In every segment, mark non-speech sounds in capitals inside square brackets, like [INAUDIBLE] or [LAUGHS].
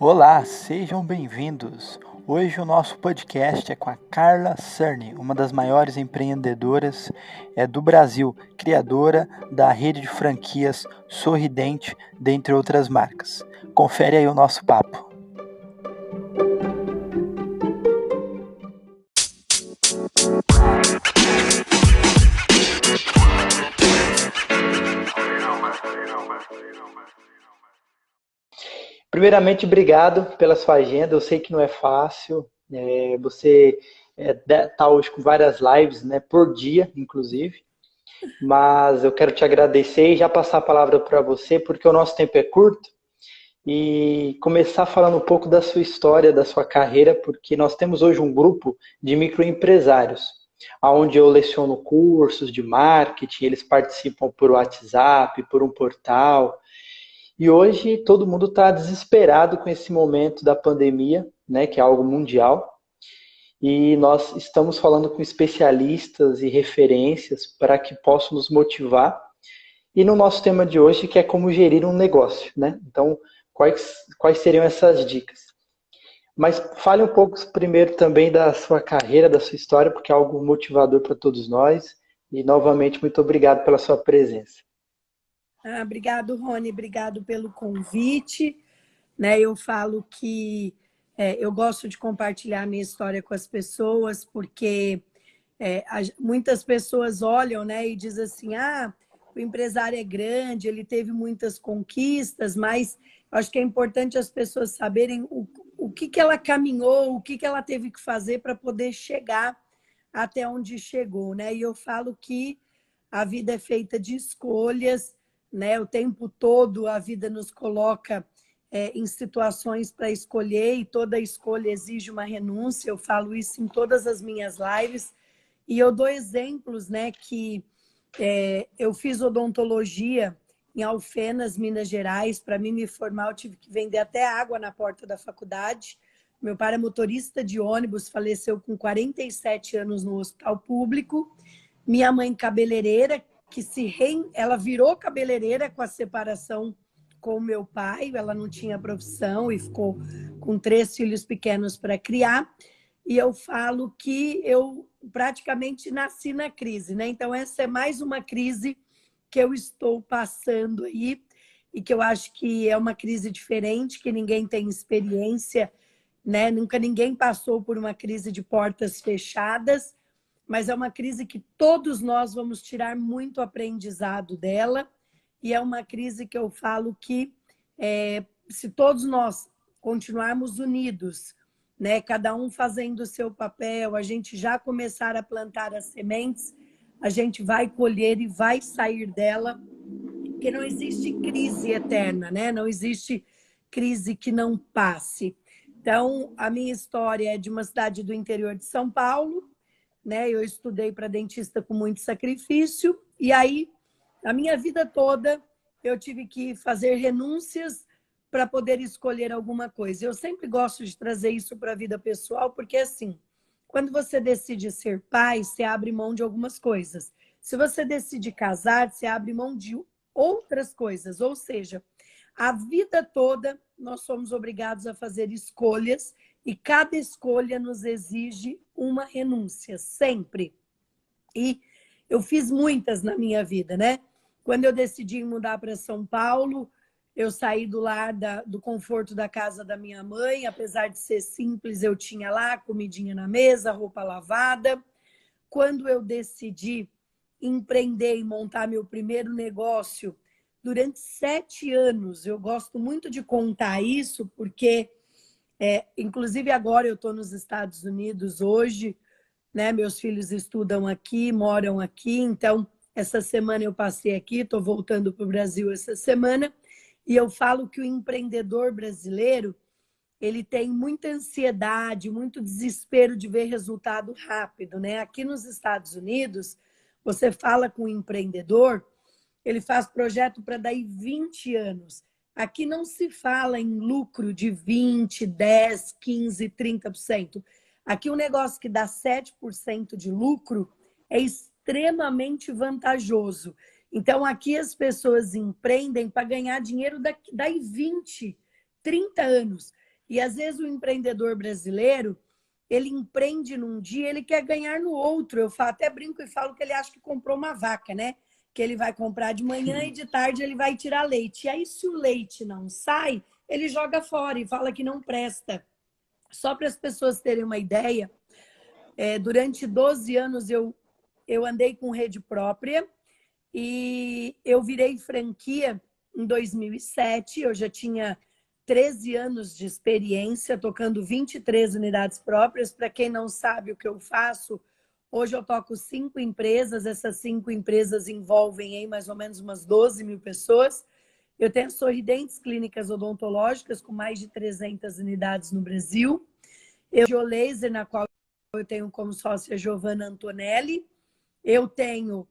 Olá, sejam bem-vindos. Hoje o nosso podcast é com a Carla Cerny, uma das maiores empreendedoras é, do Brasil, criadora da rede de franquias Sorridente, dentre outras marcas. Confere aí o nosso papo. Primeiramente, obrigado pela sua agenda. Eu sei que não é fácil. É, você está é, tá hoje com várias lives, né, por dia, inclusive. Mas eu quero te agradecer e já passar a palavra para você, porque o nosso tempo é curto. E começar falando um pouco da sua história, da sua carreira, porque nós temos hoje um grupo de microempresários, onde eu leciono cursos de marketing, eles participam por WhatsApp, por um portal, e hoje todo mundo está desesperado com esse momento da pandemia, né, que é algo mundial. E nós estamos falando com especialistas e referências para que possam nos motivar. E no nosso tema de hoje, que é como gerir um negócio, né? Então, quais, quais seriam essas dicas? Mas fale um pouco primeiro também da sua carreira, da sua história, porque é algo motivador para todos nós. E novamente, muito obrigado pela sua presença. Ah, obrigado, Rony, obrigado pelo convite. Né, eu falo que é, eu gosto de compartilhar minha história com as pessoas, porque é, muitas pessoas olham né, e dizem assim: ah, o empresário é grande, ele teve muitas conquistas, mas acho que é importante as pessoas saberem o, o que, que ela caminhou, o que, que ela teve que fazer para poder chegar até onde chegou. Né? E eu falo que a vida é feita de escolhas né? O tempo todo a vida nos coloca é, em situações para escolher e toda escolha exige uma renúncia. Eu falo isso em todas as minhas lives e eu dou exemplos, né? Que é, eu fiz odontologia em Alfenas, Minas Gerais. Para mim me formar, eu tive que vender até água na porta da faculdade. Meu pai é motorista de ônibus, faleceu com 47 anos no hospital público. Minha mãe, cabeleireira, que se re... ela virou cabeleireira com a separação com o meu pai, ela não tinha profissão e ficou com três filhos pequenos para criar. E eu falo que eu praticamente nasci na crise, né? Então essa é mais uma crise que eu estou passando aí e que eu acho que é uma crise diferente, que ninguém tem experiência, né? Nunca ninguém passou por uma crise de portas fechadas mas é uma crise que todos nós vamos tirar muito aprendizado dela, e é uma crise que eu falo que é, se todos nós continuarmos unidos, né, cada um fazendo o seu papel, a gente já começar a plantar as sementes, a gente vai colher e vai sair dela, porque não existe crise eterna, né? Não existe crise que não passe. Então, a minha história é de uma cidade do interior de São Paulo, né? Eu estudei para dentista com muito sacrifício e aí a minha vida toda eu tive que fazer renúncias para poder escolher alguma coisa. Eu sempre gosto de trazer isso para a vida pessoal porque assim, quando você decide ser pai, você abre mão de algumas coisas. Se você decide casar, você abre mão de outras coisas, ou seja, a vida toda nós somos obrigados a fazer escolhas e cada escolha nos exige uma renúncia, sempre. E eu fiz muitas na minha vida, né? Quando eu decidi mudar para São Paulo, eu saí do lar da, do conforto da casa da minha mãe, apesar de ser simples, eu tinha lá comidinha na mesa, roupa lavada. Quando eu decidi empreender e montar meu primeiro negócio, durante sete anos, eu gosto muito de contar isso, porque é, inclusive agora eu estou nos Estados Unidos hoje, né? Meus filhos estudam aqui, moram aqui, então essa semana eu passei aqui, estou voltando para o Brasil essa semana, e eu falo que o empreendedor brasileiro ele tem muita ansiedade, muito desespero de ver resultado rápido, né? Aqui nos Estados Unidos, você fala com um empreendedor, ele faz projeto para daí 20 anos. Aqui não se fala em lucro de 20, 10, 15, 30%. Aqui um negócio que dá 7% de lucro é extremamente vantajoso. Então, aqui as pessoas empreendem para ganhar dinheiro daí 20, 30 anos. E às vezes o empreendedor brasileiro, ele empreende num dia, ele quer ganhar no outro. Eu até brinco e falo que ele acha que comprou uma vaca, né? Que ele vai comprar de manhã e de tarde ele vai tirar leite. E aí, se o leite não sai, ele joga fora e fala que não presta. Só para as pessoas terem uma ideia, é, durante 12 anos eu, eu andei com rede própria e eu virei franquia em 2007. Eu já tinha 13 anos de experiência, tocando 23 unidades próprias. Para quem não sabe o que eu faço, hoje eu toco cinco empresas. Essas cinco empresas envolvem em mais ou menos umas 12 mil pessoas. Eu tenho Sorridentes Clínicas Odontológicas, com mais de 300 unidades no Brasil. Eu tenho Laser, na qual eu tenho como sócia Giovanna Antonelli. Eu tenho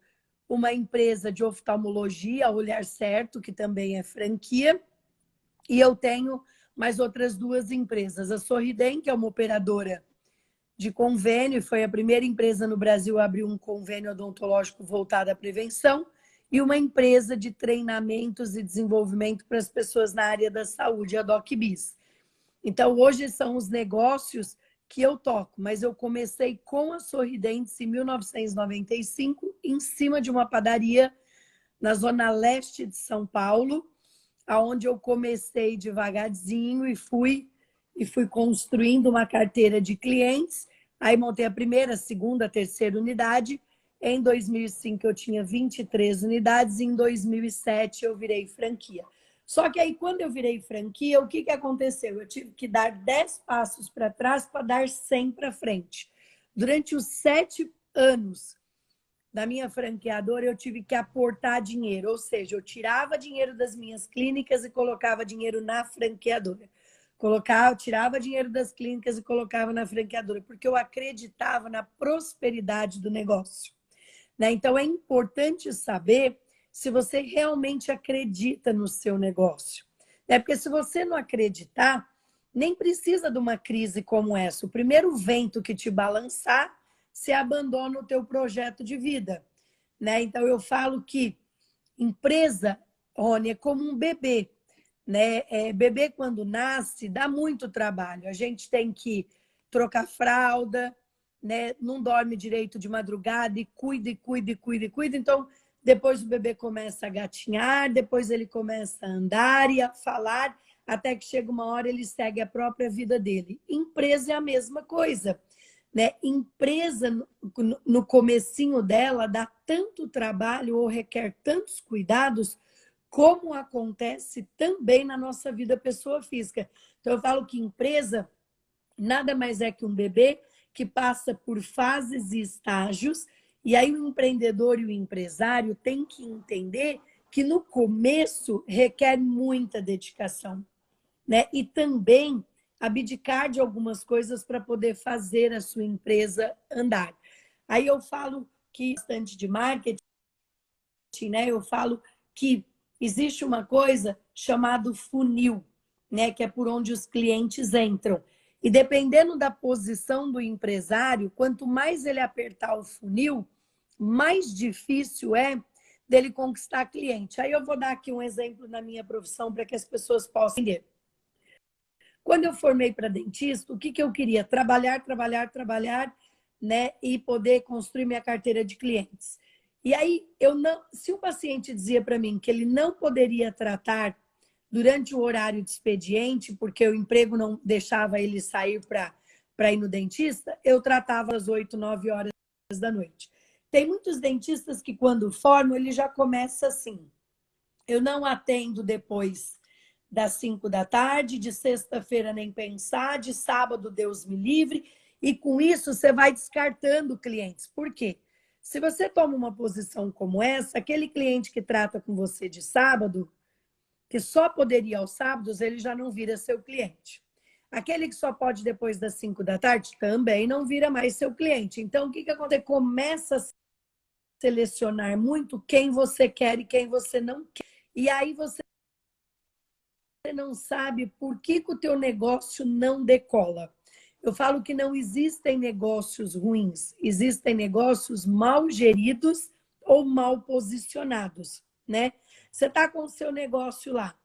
uma empresa de oftalmologia, Olhar Certo, que também é franquia. E eu tenho mais outras duas empresas. A Sorridem, que é uma operadora de convênio, foi a primeira empresa no Brasil a abrir um convênio odontológico voltado à prevenção e uma empresa de treinamentos e desenvolvimento para as pessoas na área da saúde, a DocBiz. Então, hoje são os negócios que eu toco, mas eu comecei com a Sorridentes em 1995, em cima de uma padaria na zona leste de São Paulo, aonde eu comecei devagarzinho e fui e fui construindo uma carteira de clientes. Aí montei a primeira, segunda, terceira unidade em 2005 eu tinha 23 unidades, em 2007 eu virei franquia. Só que aí, quando eu virei franquia, o que, que aconteceu? Eu tive que dar 10 passos para trás para dar 100 para frente. Durante os sete anos da minha franqueadora, eu tive que aportar dinheiro, ou seja, eu tirava dinheiro das minhas clínicas e colocava dinheiro na franqueadora. Colocava, tirava dinheiro das clínicas e colocava na franqueadora, porque eu acreditava na prosperidade do negócio. Né? Então, é importante saber se você realmente acredita no seu negócio. Né? Porque se você não acreditar, nem precisa de uma crise como essa. O primeiro vento que te balançar, você abandona o teu projeto de vida. Né? Então, eu falo que empresa, Rony, é como um bebê. Né? É, bebê, quando nasce, dá muito trabalho. A gente tem que trocar fralda, né, não dorme direito de madrugada e cuida, e cuida, e cuida, e cuida. Então, depois o bebê começa a gatinhar, depois ele começa a andar e a falar, até que chega uma hora ele segue a própria vida dele. Empresa é a mesma coisa. Né? Empresa, no, comecinho dela, dá tanto trabalho ou requer tantos cuidados, como acontece também na nossa vida pessoa física. Então, eu falo que empresa nada mais é que um bebê que passa por fases e estágios, e aí o empreendedor e o empresário têm que entender que no começo requer muita dedicação, né? E também abdicar de algumas coisas para poder fazer a sua empresa andar. Aí eu falo que bastante de marketing, né? Eu falo que existe uma coisa chamada funil, né, que é por onde os clientes entram. E dependendo da posição do empresário, quanto mais ele apertar o funil, mais difícil é dele conquistar cliente. Aí eu vou dar aqui um exemplo na minha profissão para que as pessoas possam entender. Quando eu formei para dentista, o que, que eu queria? Trabalhar, trabalhar, trabalhar, né? E poder construir minha carteira de clientes. E aí, eu não, se o paciente dizia para mim que ele não poderia tratar durante o horário de expediente, porque o emprego não deixava ele sair para ir no dentista, eu tratava às 8, 9 horas da noite. Tem muitos dentistas que, quando formam, ele já começa assim. Eu não atendo depois das 5 da tarde, de sexta-feira nem pensar, de sábado Deus me livre. E com isso você vai descartando clientes. Por quê? Se você toma uma posição como essa, aquele cliente que trata com você de sábado, que só poderia aos sábados, ele já não vira seu cliente. Aquele que só pode depois das 5 da tarde também não vira mais seu cliente. Então, o que, que acontece? Começa a selecionar muito quem você quer e quem você não quer. E aí você não sabe por que, que o teu negócio não decola. Eu falo que não existem negócios ruins, existem negócios mal geridos ou mal posicionados, né? Você está com o seu negócio lá,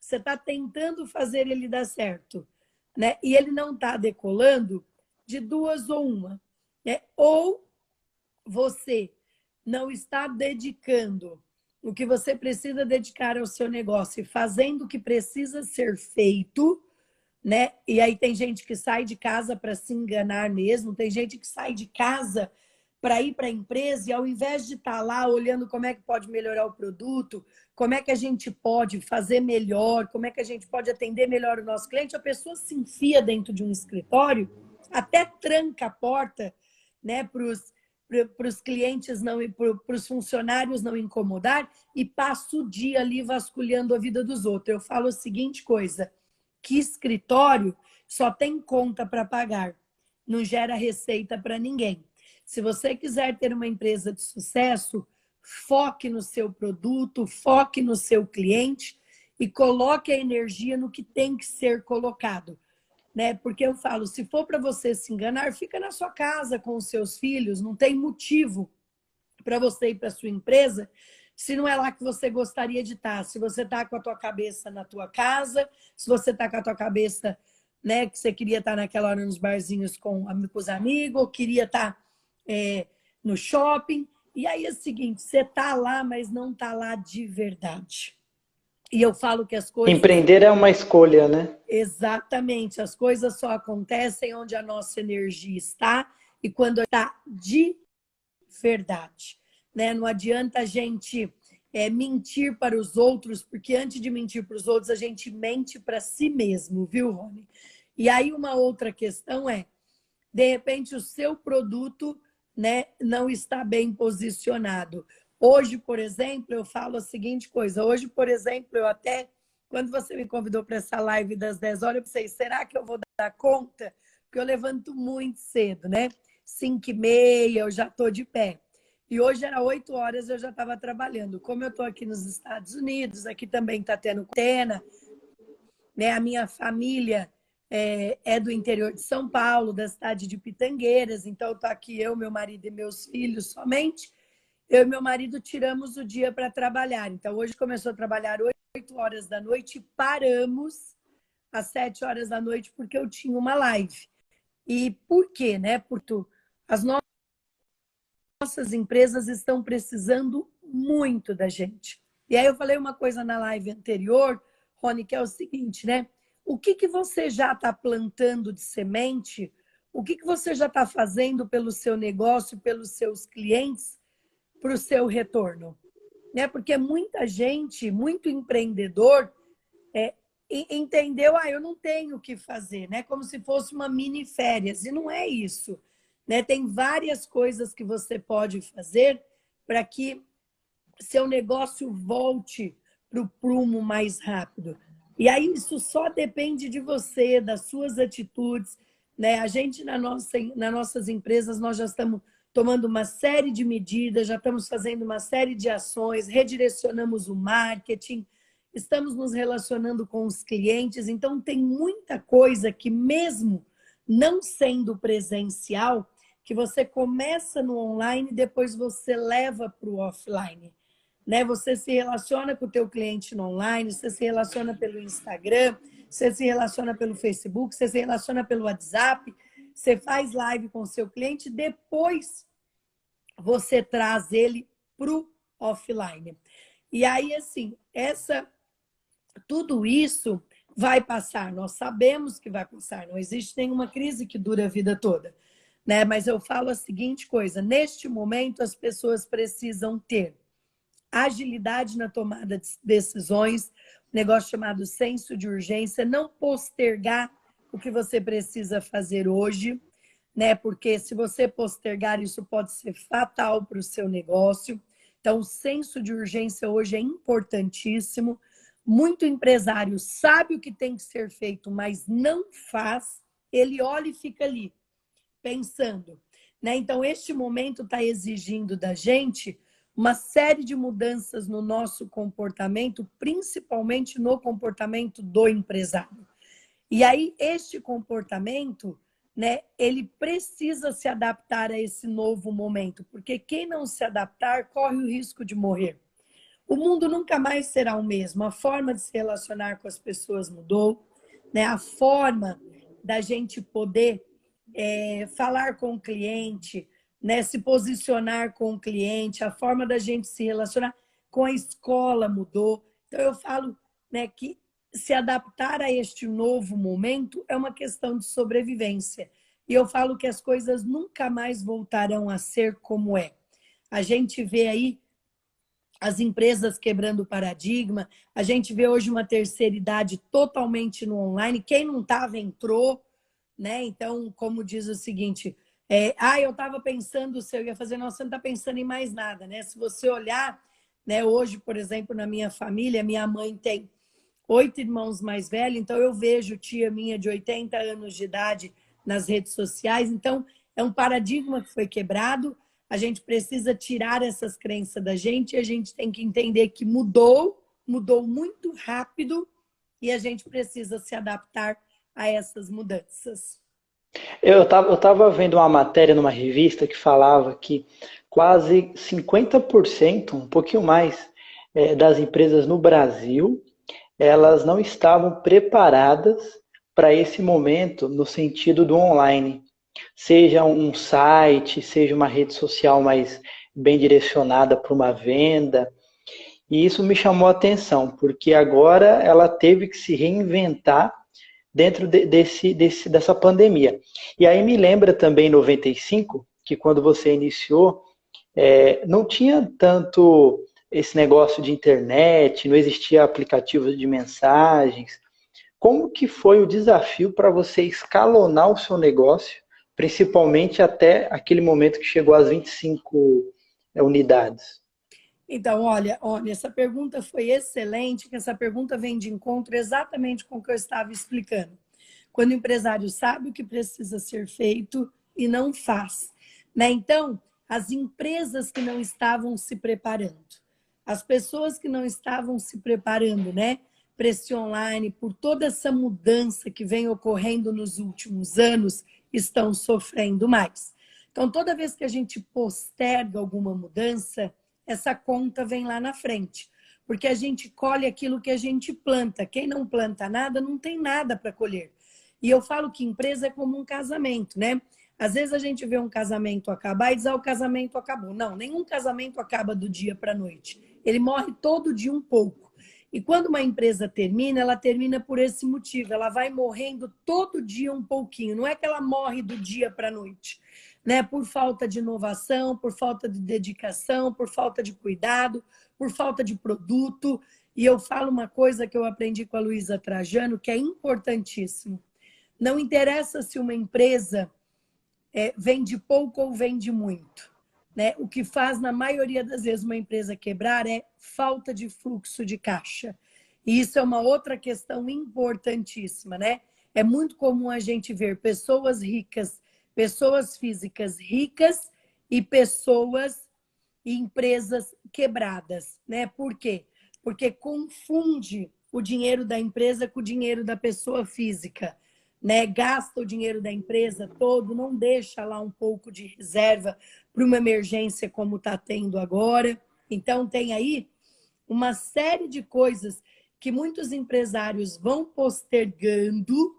você está tentando fazer ele dar certo. né? E ele não está decolando de duas ou uma, né? Ou você não está dedicando o que você precisa dedicar ao seu negócio e fazendo o que precisa ser feito, né? E aí tem gente que sai de casa para se enganar mesmo, tem gente que sai de casa para ir para a empresa e ao invés de estar tá lá olhando como é que pode melhorar o produto, como é que a gente pode fazer melhor, como é que a gente pode atender melhor o nosso cliente, a pessoa se enfia dentro de um escritório, até tranca a porta, né, para os clientes não para os funcionários não incomodar e passa o dia ali vasculhando a vida dos outros. Eu falo a seguinte coisa, que escritório só tem conta para pagar, não gera receita para ninguém. Se você quiser ter uma empresa de sucesso, foque no seu produto, foque no seu cliente e coloque a energia no que tem que ser colocado. Né? Porque eu falo, se for para você se enganar, fica na sua casa com os seus filhos, não tem motivo para você ir para sua empresa se não é lá que você gostaria de estar. Se você está com a tua cabeça na tua casa, se você está com a tua cabeça, né, que você queria estar naquela hora nos barzinhos com, com os amigos, ou queria estar é, no shopping. E aí é o seguinte, você está lá, mas não está lá de verdade. E eu falo que as coisas. Empreender é uma escolha, né? Exatamente. As coisas só acontecem onde a nossa energia está e quando está de verdade. Né? Não adianta a gente é, mentir para os outros, porque antes de mentir para os outros, a gente mente para si mesmo, viu, Rony? E aí, uma outra questão é: de repente, o seu produto né, não está bem posicionado. Hoje, por exemplo, eu falo a seguinte coisa. Hoje, por exemplo, eu até, quando você me convidou para essa live das 10 horas, eu pensei, será que eu vou dar conta? Porque eu levanto muito cedo, né? 5 e meia, eu já estou de pé. E hoje era 8 horas, eu já estava trabalhando. Como eu estou aqui nos Estados Unidos, aqui também está tendo quarentena, né? A minha família é, é, do interior de São Paulo, da cidade de Pitangueiras. Então, estou aqui eu, meu marido e meus filhos somente. Eu e meu marido tiramos o dia para trabalhar. Então, hoje começou a trabalhar 8 horas da noite e paramos às 7 horas da noite porque eu tinha uma live. E por quê, né? Porque as nossas empresas estão precisando muito da gente. E aí eu falei uma coisa na live anterior, Rony, que é o seguinte, né? o que, que você já está plantando de semente, o que, que você já está fazendo pelo seu negócio, pelos seus clientes, para o seu retorno. Né? Porque muita gente, muito empreendedor, é, entendeu, ah, eu não tenho o que fazer, né? Como se fosse uma mini férias. E não é isso. Né? Tem várias coisas que você pode fazer para que seu negócio volte para o prumo mais rápido. E aí isso só depende de você, das suas atitudes. Né? A gente, na nossa, nas nossas empresas, nós já estamos tomando uma série de medidas, já estamos fazendo uma série de ações, redirecionamos o marketing, estamos nos relacionando com os clientes. Então, tem muita coisa que, mesmo não sendo presencial, que você começa no online e depois você leva para o offline né? Você se relaciona com o teu cliente no online, você se relaciona pelo Instagram, você se relaciona pelo Facebook, você se relaciona pelo WhatsApp, você faz live com o seu cliente, depois você traz ele para o offline. E aí, assim, essa, tudo isso vai passar, nós sabemos que vai passar, não existe nenhuma crise que dura a vida toda. Né? Mas eu falo a seguinte coisa: neste momento as pessoas precisam ter agilidade na tomada de decisões, negócio chamado senso de urgência, não postergar o que você precisa fazer hoje, né? Porque se você postergar, isso pode ser fatal para o seu negócio. Então, o senso de urgência hoje é importantíssimo. Muito empresário sabe o que tem que ser feito, mas não faz. Ele olha e fica ali, pensando. Né? Então, este momento está exigindo da gente uma série de mudanças no nosso comportamento, principalmente no comportamento do empresário. E aí, este comportamento, né, ele precisa se adaptar a esse novo momento, porque quem não se adaptar corre o risco de morrer. O mundo nunca mais será o mesmo, a forma de se relacionar com as pessoas mudou, né? a forma da gente poder é, falar com o cliente, né, se posicionar com o cliente, a forma da gente se relacionar com a escola mudou. Então, eu falo né, que se adaptar a este novo momento é uma questão de sobrevivência. E eu falo que as coisas nunca mais voltarão a ser como é. A gente vê aí as empresas quebrando o paradigma, a gente vê hoje uma terceira idade totalmente no online. Quem não estava entrou, né? Então, como diz o seguinte, é, ah, eu estava pensando se eu ia fazer, não, você não está pensando em mais nada, né? Se você olhar, né, hoje, por exemplo, na minha família, minha mãe tem oito irmãos mais velhos, então eu vejo tia minha de 80 anos de idade nas redes sociais. Então, é um paradigma que foi quebrado. A gente precisa tirar essas crenças da gente e a gente tem que entender que mudou, mudou muito rápido e a gente precisa se adaptar a essas mudanças. Eu estava vendo uma matéria numa revista que falava que quase 50%, um pouquinho mais, é, das empresas no Brasil elas não estavam preparadas para esse momento no sentido do online. Seja um site, seja uma rede social mais bem direcionada para uma venda. E isso me chamou a atenção, porque agora ela teve que se reinventar dentro de, desse, desse, dessa pandemia. E aí me lembra também 95, que quando você iniciou, é, não tinha tanto esse negócio de internet, não existia aplicativo de mensagens. Como que foi o desafio para você escalonar o seu negócio, principalmente até aquele momento que chegou às 25 é, unidades? Então, olha, olha, essa pergunta foi excelente, que essa pergunta vem de encontro exatamente com o que eu estava explicando. Quando o empresário sabe o que precisa ser feito e não faz. Né? Então, as empresas que não estavam se preparando, as pessoas que não estavam se preparando, né, para esse online, por toda essa mudança que vem ocorrendo nos últimos anos, estão sofrendo mais. Então, toda vez que a gente posterga alguma mudança, essa conta vem lá na frente, porque a gente colhe aquilo que a gente planta. Quem não planta nada, não tem nada para colher. E eu falo que empresa é como um casamento, né? Às vezes a gente vê um casamento acabar e diz, ah, o casamento acabou. Não, nenhum casamento acaba do dia para a noite ele morre todo dia um pouco. E quando uma empresa termina, ela termina por esse motivo. Ela vai morrendo todo dia um pouquinho. Não é que ela morre do dia para a noite, né? Por falta de inovação, por falta de dedicação, por falta de cuidado, por falta de produto. E eu falo uma coisa que eu aprendi com a Luísa Trajano, que é importantíssimo. Não interessa se uma empresa é, vende pouco ou vende muito. Né? O que faz, na maioria das vezes, uma empresa quebrar é falta de fluxo de caixa. E isso é uma outra questão importantíssima, né? É muito comum a gente ver pessoas ricas, pessoas físicas ricas e pessoas e empresas quebradas, né? Por quê? Porque confunde o dinheiro da empresa com o dinheiro da pessoa física né, gasta o dinheiro da empresa todo, não deixa lá um pouco de reserva para uma emergência como está tendo agora. Então, tem aí uma série de coisas que muitos empresários vão postergando,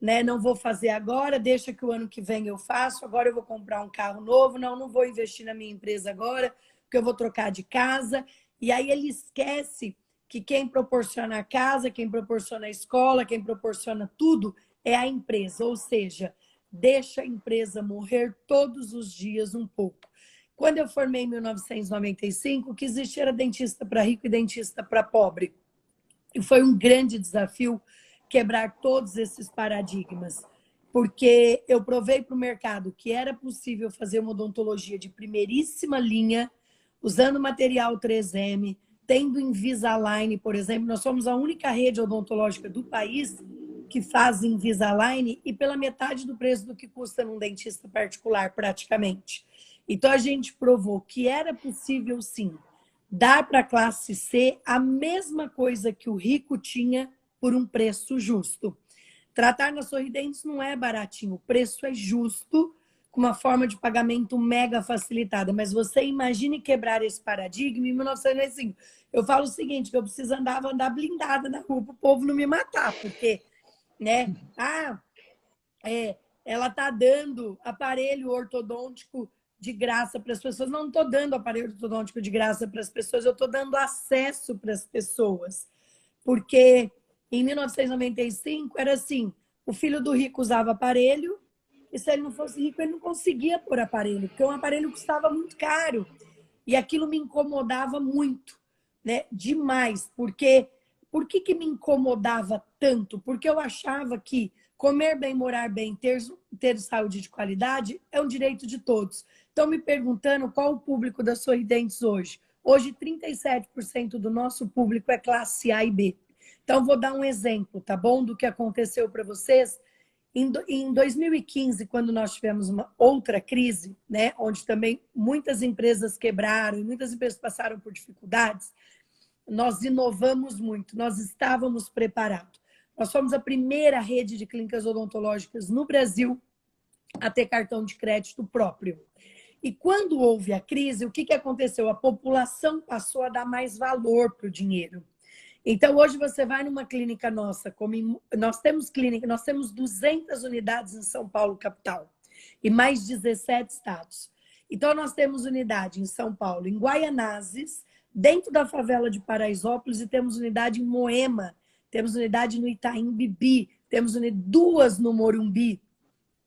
né? Não vou fazer agora, deixa que o ano que vem eu faço, agora eu vou comprar um carro novo, não, não vou investir na minha empresa agora, porque eu vou trocar de casa. E aí ele esquece que quem proporciona a casa, quem proporciona a escola, quem proporciona tudo é a empresa, ou seja, deixa a empresa morrer todos os dias um pouco. Quando eu formei em 1995, o que existia era dentista para rico e dentista para pobre. E foi um grande desafio quebrar todos esses paradigmas, porque eu provei para o mercado que era possível fazer uma odontologia de primeiríssima linha, usando material 3M, tendo Invisalign, por exemplo. Nós somos a única rede odontológica do país que fazem Invisalign e pela metade do preço do que custa num dentista particular, praticamente. Então, a gente provou que era possível, sim, dar para a classe C a mesma coisa que o rico tinha por um preço justo. Tratar na Sorridentes não é baratinho, o preço é justo, com uma forma de pagamento mega facilitada. Mas você imagine quebrar esse paradigma em 1995. Eu falo o seguinte, que eu preciso andar, andar blindada na rua para o povo não me matar, porque né? Ah, é, ela está dando aparelho ortodôntico de graça para as pessoas. Não estou dando aparelho ortodôntico de graça para as pessoas, eu estou dando acesso para as pessoas. Porque em 1995 era assim: o filho do rico usava aparelho, e se ele não fosse rico, ele não conseguia pôr aparelho, porque um aparelho custava muito caro. E aquilo me incomodava muito, né? Demais. Porque por que, que me incomodava tanto? Porque eu achava que comer bem, morar bem, ter, ter saúde de qualidade é um direito de todos. Estão me perguntando qual o público das Sorridentes hoje. Hoje, 37% do nosso público é classe A e B. Então, vou dar um exemplo, tá bom? Do que aconteceu para vocês. Em 2015, quando nós tivemos uma outra crise, né, onde também muitas empresas quebraram e muitas empresas passaram por dificuldades, nós inovamos muito, nós estávamos preparados. Nós fomos a primeira rede de clínicas odontológicas no Brasil a ter cartão de crédito próprio. E quando houve a crise, o que, que aconteceu? A população passou a dar mais valor para o dinheiro. Então, hoje você vai numa clínica nossa, como nós temos clínica, nós temos 200 unidades em São Paulo, capital, e mais 17 estados. Então, nós temos unidade em São Paulo, em Guaianazes, dentro da favela de Paraisópolis, e temos unidade em Moema, temos unidade no Itaim Bibi, temos duas no Morumbi,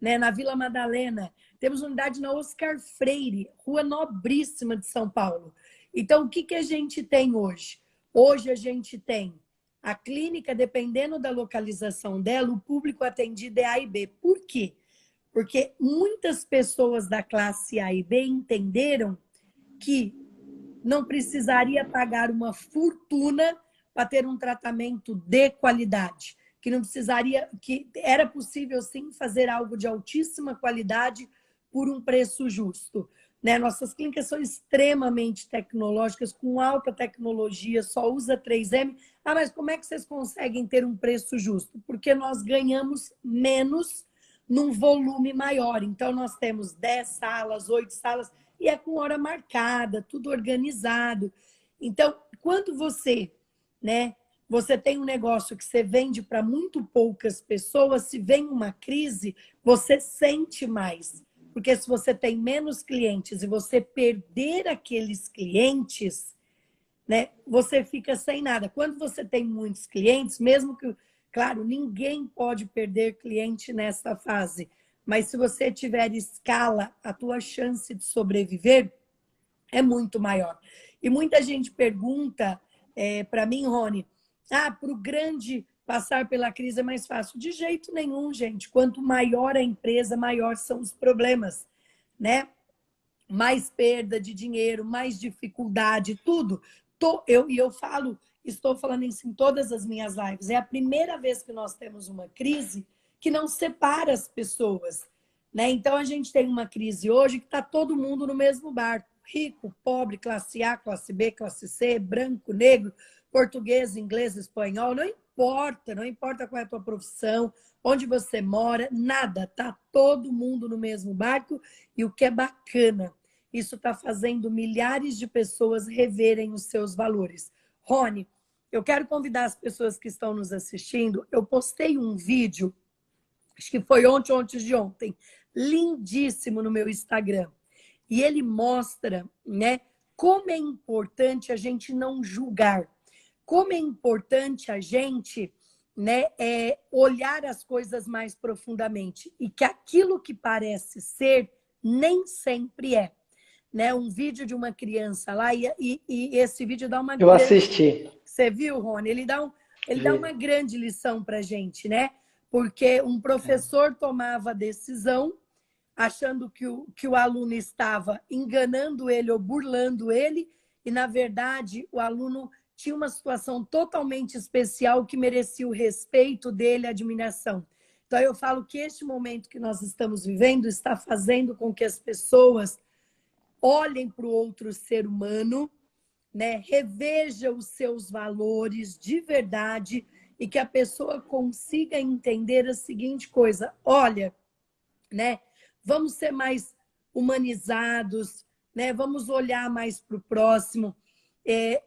né, na Vila Madalena, temos unidade na Oscar Freire, rua nobríssima de São Paulo. Então, o que, que a gente tem hoje? Hoje a gente tem a clínica, dependendo da localização dela, o público atendido é A e B. Por quê? Porque muitas pessoas da classe A e B entenderam que não precisaria pagar uma fortuna para ter um tratamento de qualidade, que não precisaria, que era possível sim fazer algo de altíssima qualidade por um preço justo. Né? Nossas clínicas são extremamente tecnológicas, com alta tecnologia, só usa 3M. Ah, mas como é que vocês conseguem ter um preço justo? Porque nós ganhamos menos num volume maior. Então, nós temos 10 salas, 8 salas, e é com hora marcada, tudo organizado. Então, quando você, né, você tem um negócio que você vende para muito poucas pessoas, se vem uma crise, você sente mais. Porque se você tem menos clientes e você perder aqueles clientes, né, você fica sem nada. Quando você tem muitos clientes, mesmo que, claro, ninguém pode perder cliente nessa fase, mas se você tiver escala, a tua chance de sobreviver é muito maior. E muita gente pergunta é, para mim, Rony, ah, para o grande passar pela crise é mais fácil. De jeito nenhum, gente. Quanto maior a empresa, maior são os problemas, né? Mais perda de dinheiro, mais dificuldade, tudo. Tô, eu, e eu falo, estou falando isso em todas as minhas lives. É a primeira vez que nós temos uma crise que não separa as pessoas. Né? Então a gente tem uma crise hoje que está todo mundo no mesmo barco. Rico, pobre, classe A, classe B, classe C, branco, negro, português, inglês, espanhol, não importa, não importa qual é a tua profissão, onde você mora, nada, tá todo mundo no mesmo barco e o que é bacana, isso está fazendo milhares de pessoas reverem os seus valores. Rony, eu quero convidar as pessoas que estão nos assistindo. Eu postei um vídeo, acho que foi ontem, ontem de ontem, lindíssimo no meu Instagram. E ele mostra, né, como é importante a gente não julgar como é importante a gente né, é olhar as coisas mais profundamente e que aquilo que parece ser nem sempre é. Né? Um vídeo de uma criança lá e, e, e esse vídeo dá uma. Eu grande... assisti. Você viu, Rony? Ele dá, um, ele dá uma grande lição para gente, né? Porque um professor tomava a decisão achando que o, que o aluno estava enganando ele ou burlando ele, e na verdade o aluno tinha uma situação totalmente especial que merecia o respeito dele, a admiração. Então, eu falo que este momento que nós estamos vivendo está fazendo com que as pessoas olhem para o outro ser humano, né? reveja os seus valores de verdade e que a pessoa consiga entender a seguinte coisa: olha, né? vamos ser mais humanizados, né? vamos olhar mais para o próximo. É,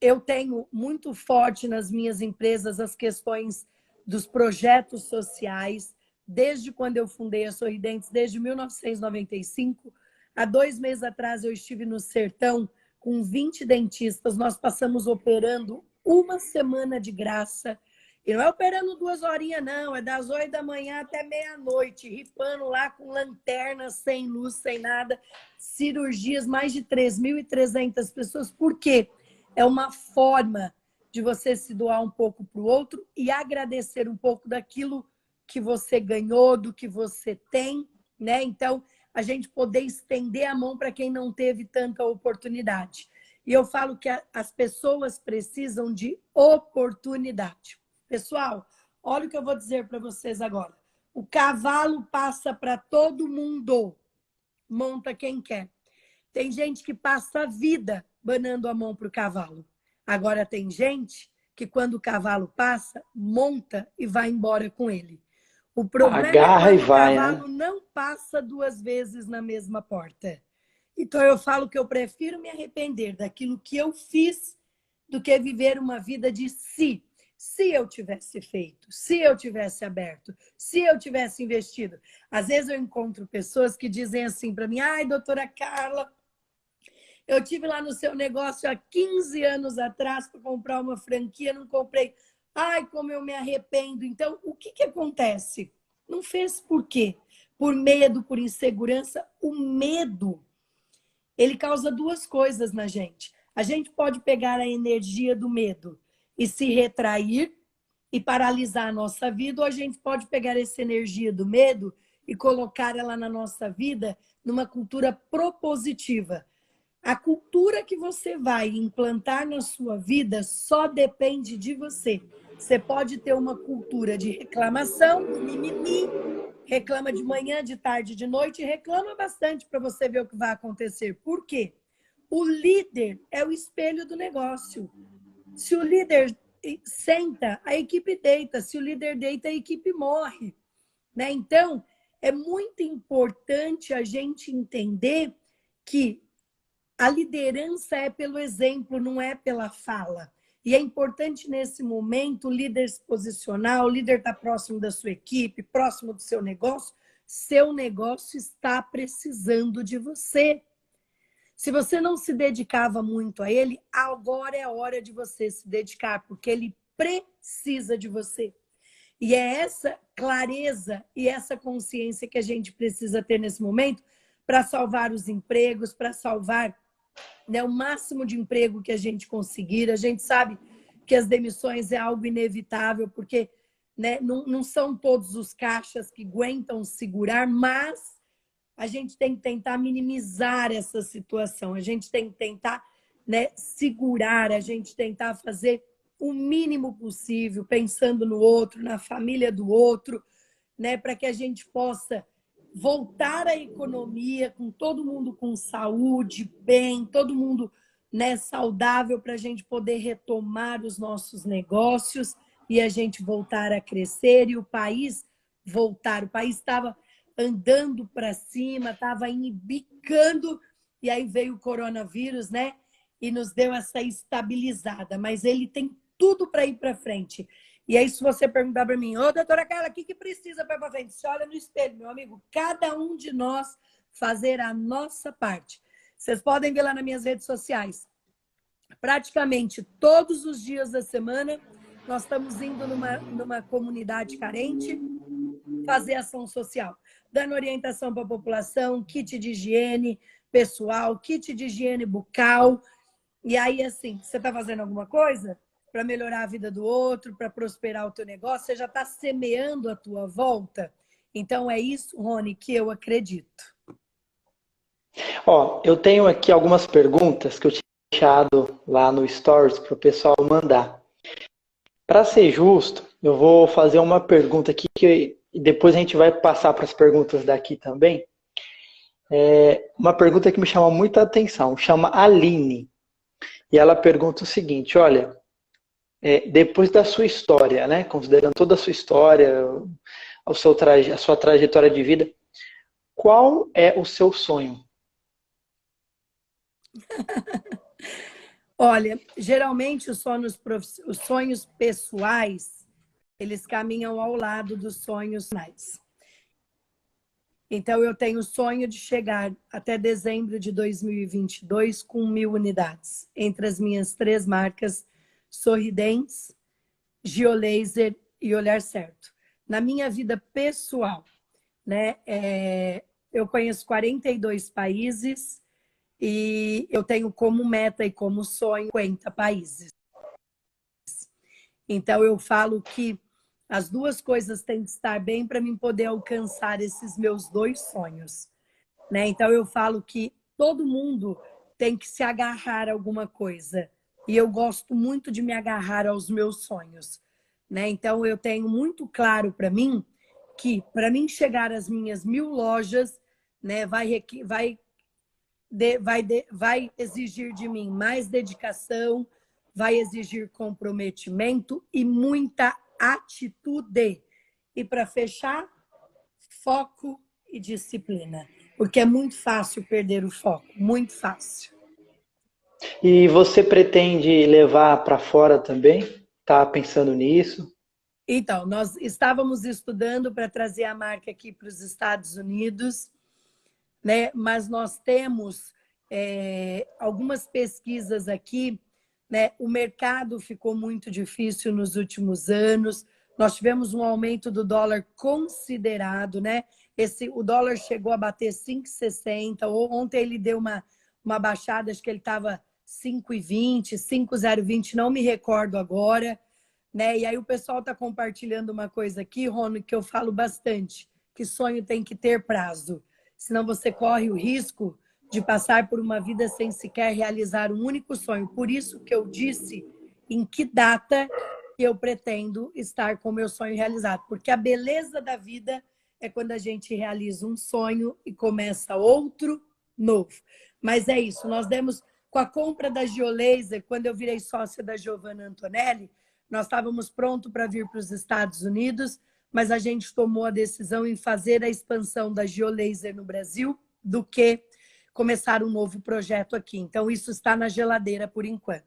eu tenho muito forte nas minhas empresas as questões dos projetos sociais, desde quando eu fundei a Sorridentes, desde 1995. Há dois meses atrás eu estive no Sertão com 20 dentistas. Nós passamos operando uma semana de graça. E não é operando duas horinhas, não. É das oito da manhã até meia-noite, ripando lá com lanterna, sem luz, sem nada. Cirurgias, mais de 3.300 pessoas. Por quê? É uma forma de você se doar um pouco para o outro e agradecer um pouco daquilo que você ganhou, do que você tem, né? Então, a gente poder estender a mão para quem não teve tanta oportunidade. E eu falo que a, as pessoas precisam de oportunidade. Pessoal, olha o que eu vou dizer para vocês agora. O cavalo passa para todo mundo. Monta quem quer. Tem gente que passa a vida banando a mão para o cavalo. Agora tem gente que quando o cavalo passa, monta e vai embora com ele. O problema Agarra é que o vai, né? cavalo né? não passa duas vezes na mesma porta. Então eu falo que eu prefiro me arrepender daquilo que eu fiz do que viver uma vida de si. Se eu tivesse feito, se eu tivesse aberto, se eu tivesse investido. Às vezes eu encontro pessoas que dizem assim para mim: "Ai, doutora Carla, eu tive lá no seu negócio há 15 anos atrás para comprar uma franquia, não comprei. Ai, como eu me arrependo. Então, o que, que acontece? Não fez por quê? Por medo, por insegurança. O medo, ele causa duas coisas na gente. A gente pode pegar a energia do medo e se retrair e paralisar a nossa vida, ou a gente pode pegar essa energia do medo e colocar ela na nossa vida numa cultura propositiva. A cultura que você vai implantar na sua vida só depende de você. Você pode ter uma cultura de reclamação, mimimi, reclama de manhã, de tarde, de noite, reclama bastante para você ver o que vai acontecer. Por quê? O líder é o espelho do negócio. Se o líder senta, a equipe deita. Se o líder deita, a equipe morre. Né? Então, é muito importante a gente entender que a liderança é pelo exemplo, não é pela fala. E é importante nesse momento o líder se posicionar, o líder está próximo da sua equipe, próximo do seu negócio. Seu negócio está precisando de você. Se você não se dedicava muito a ele, agora é a hora de você se dedicar, porque ele precisa de você. E é essa clareza e essa consciência que a gente precisa ter nesse momento para salvar os empregos, para salvar né, o máximo de emprego que a gente conseguir. A gente sabe que as demissões é algo inevitável, porque né, não, não são todos os caixas que aguentam segurar, mas a gente tem que tentar minimizar essa situação, a gente tem que tentar né, segurar, a gente tentar fazer o mínimo possível, pensando no outro, na família do outro, né, para que a gente possa voltar à economia com todo mundo com saúde, bem, todo mundo né, saudável para a gente poder retomar os nossos negócios e a gente voltar a crescer e o país voltar. O país estava andando para cima, estava embicando e aí veio o coronavírus, né? E nos deu essa estabilizada, mas ele tem tudo para ir para frente. E aí, se você perguntar para mim, ô, doutora Carla, o que, que precisa para frente? Você olha no espelho, meu amigo, cada um de nós fazer a nossa parte. Vocês podem ver lá nas minhas redes sociais. Praticamente todos os dias da semana, nós estamos indo numa, numa comunidade carente fazer ação social, dando orientação para a população, kit de higiene pessoal, kit de higiene bucal. E aí, assim, você está fazendo alguma coisa? Para melhorar a vida do outro, para prosperar o teu negócio, você já está semeando a tua volta. Então é isso, Rony, que eu acredito. Ó, eu tenho aqui algumas perguntas que eu tinha deixado lá no Stories para o pessoal mandar. Para ser justo, eu vou fazer uma pergunta aqui que depois a gente vai passar para as perguntas daqui também. É uma pergunta que me chama muita atenção, chama Aline. E ela pergunta o seguinte: olha, é, depois da sua história, né? Considerando toda a sua história, o seu traje, a sua trajetória de vida, qual é o seu sonho? [LAUGHS] Olha, geralmente os sonhos, os sonhos pessoais, eles caminham ao lado dos sonhos mais. Então, eu tenho o sonho de chegar até dezembro de 2022 com mil unidades, entre as minhas três marcas, Sorridentes, Geolaser e Olhar Certo. Na minha vida pessoal, né, é, eu conheço 42 países e eu tenho como meta e como sonho 50 países. Então, eu falo que as duas coisas têm que estar bem para mim poder alcançar esses meus dois sonhos. Né? Então, eu falo que todo mundo tem que se agarrar a alguma coisa. E eu gosto muito de me agarrar aos meus sonhos. Né? Então, eu tenho muito claro para mim que, para mim chegar às minhas mil lojas, né, vai, vai, de, vai, de, vai exigir de mim mais dedicação, vai exigir comprometimento e muita atitude. E para fechar, foco e disciplina. Porque é muito fácil perder o foco, muito fácil. E você pretende levar para fora também? Está pensando nisso? Então, nós estávamos estudando para trazer a marca aqui para os Estados Unidos, né? mas nós temos é, algumas pesquisas aqui né? O mercado ficou muito difícil nos últimos anos. Nós tivemos um aumento do dólar considerado, né? Esse, o dólar chegou a bater 5,60. Ontem ele deu uma, uma baixada, acho que ele estava 5,20, 5,020, não me recordo agora. Né? E aí o pessoal está compartilhando uma coisa aqui, Rono, que eu falo bastante, que sonho tem que ter prazo. Senão você corre o risco de passar por uma vida sem sequer realizar um único sonho. Por isso que eu disse em que data eu pretendo estar com o meu sonho realizado. Porque a beleza da vida é quando a gente realiza um sonho e começa outro novo. Mas é isso, nós demos com a compra da Geolaser, quando eu virei sócia da Giovanna Antonelli, nós estávamos prontos para vir para os Estados Unidos, mas a gente tomou a decisão em fazer a expansão da Geolaser no Brasil do que começar um novo projeto aqui. Então, isso está na geladeira por enquanto.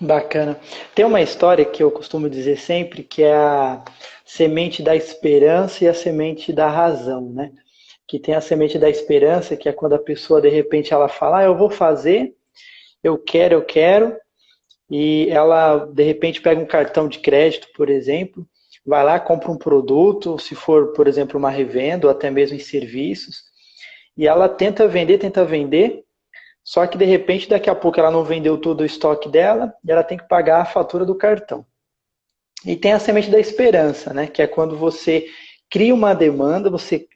Bacana. Tem uma história que eu costumo dizer sempre, que é a semente da esperança e a semente da razão, né? Que tem a semente da esperança, que é quando a pessoa, de repente, ela fala, ah, eu vou fazer, eu quero, eu quero, e ela, de repente, pega um cartão de crédito, por exemplo, vai lá, compra um produto, se for, por exemplo, uma revenda ou até mesmo em serviços, e ela tenta vender, tenta vender, só que de repente daqui a pouco ela não vendeu todo o estoque dela e ela tem que pagar a fatura do cartão. E tem a semente da esperança, né? Que é quando você cria uma demanda, você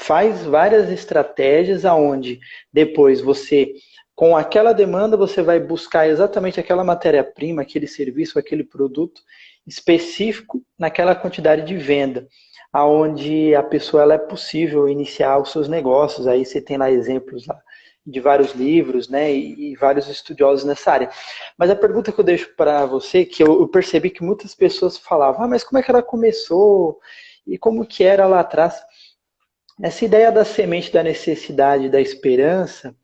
faz várias estratégias aonde depois você com aquela demanda você vai buscar exatamente aquela matéria-prima, aquele serviço, aquele produto específico naquela quantidade de venda aonde a pessoa ela é possível iniciar os seus negócios. Aí você tem lá exemplos lá de vários livros, né, e, vários estudiosos nessa área. Mas a pergunta que eu deixo para você, que eu, eu, percebi que muitas pessoas falavam, ah, mas como é que ela começou e como que era lá atrás? Essa ideia da semente da necessidade, da esperança,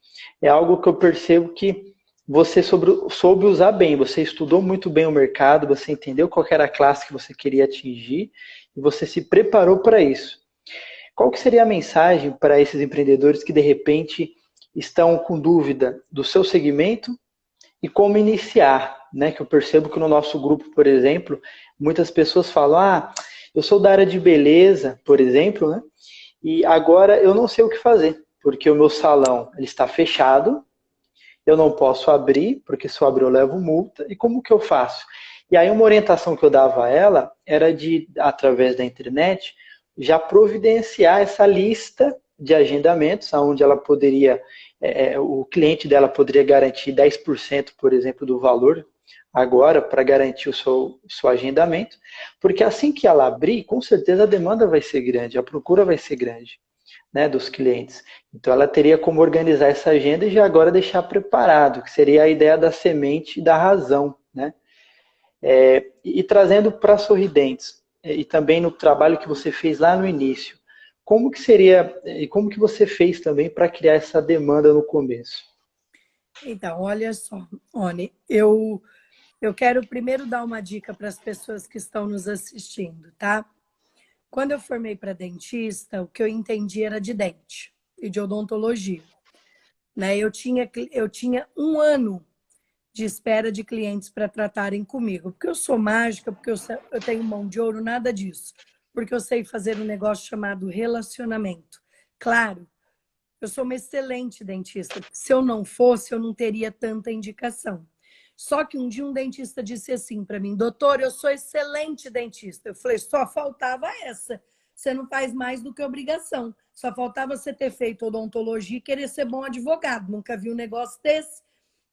é algo que eu percebo que você sobre, soube usar bem, você estudou muito bem o mercado, você entendeu qual era a classe que você queria atingir e você se preparou para isso. Qual que seria a mensagem para esses empreendedores que de repente estão com dúvida do seu segmento e como iniciar, né? Que eu percebo que no nosso grupo, por exemplo, muitas pessoas falam: "Ah, eu sou da área de beleza, por exemplo, né? E agora eu não sei o que fazer, porque o meu salão ele está fechado, eu não posso abrir, porque se eu abrir eu levo multa, e como que eu faço? E aí uma orientação que eu dava a ela era de, através da internet, já providenciar essa lista de agendamentos, onde ela poderia, é, é o cliente dela poderia garantir 10%, por exemplo, do valor agora para garantir o seu, seu agendamento, porque assim que ela abrir, com certeza a demanda vai ser grande, a procura vai ser grande né, dos clientes. Então ela teria como organizar essa agenda e já agora deixar preparado, que seria a ideia da semente e da razão, né? É, e trazendo para Sorridentes, é, e também no trabalho que você fez lá no início, como que seria, e como que você fez também para criar essa demanda no começo? Então, olha só, Oni, eu, eu quero primeiro dar uma dica para as pessoas que estão nos assistindo, tá? Quando eu formei para dentista, o que eu entendi era de dente e de odontologia. Né? Eu, tinha, eu tinha um ano de espera de clientes para tratarem comigo. Porque eu sou mágica, porque eu, eu tenho mão de ouro, nada disso. Porque eu sei fazer um negócio chamado relacionamento. Claro, eu sou uma excelente dentista. Se eu não fosse, eu não teria tanta indicação. Só que um dia um dentista disse assim para mim, doutor, eu sou excelente dentista. Eu falei, só faltava essa. Você não faz mais do que obrigação. Só faltava você ter feito odontologia e querer ser bom advogado. Nunca vi um negócio desse.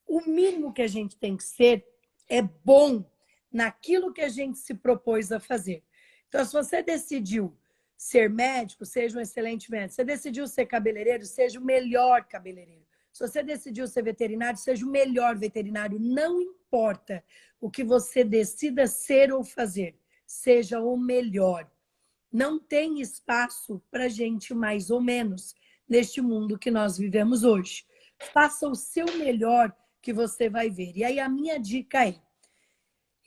O mínimo que a gente tem que ser é bom naquilo que a gente se propôs a fazer. Então, se você decidiu ser médico, seja um excelente médico. Se você decidiu ser cabeleireiro, seja o melhor cabeleireiro. Se você decidiu ser veterinário, seja o melhor veterinário. Não importa o que você decida ser ou fazer, seja o melhor. Não tem espaço para gente mais ou menos neste mundo que nós vivemos hoje. Faça o seu melhor que você vai ver. E aí a minha dica é: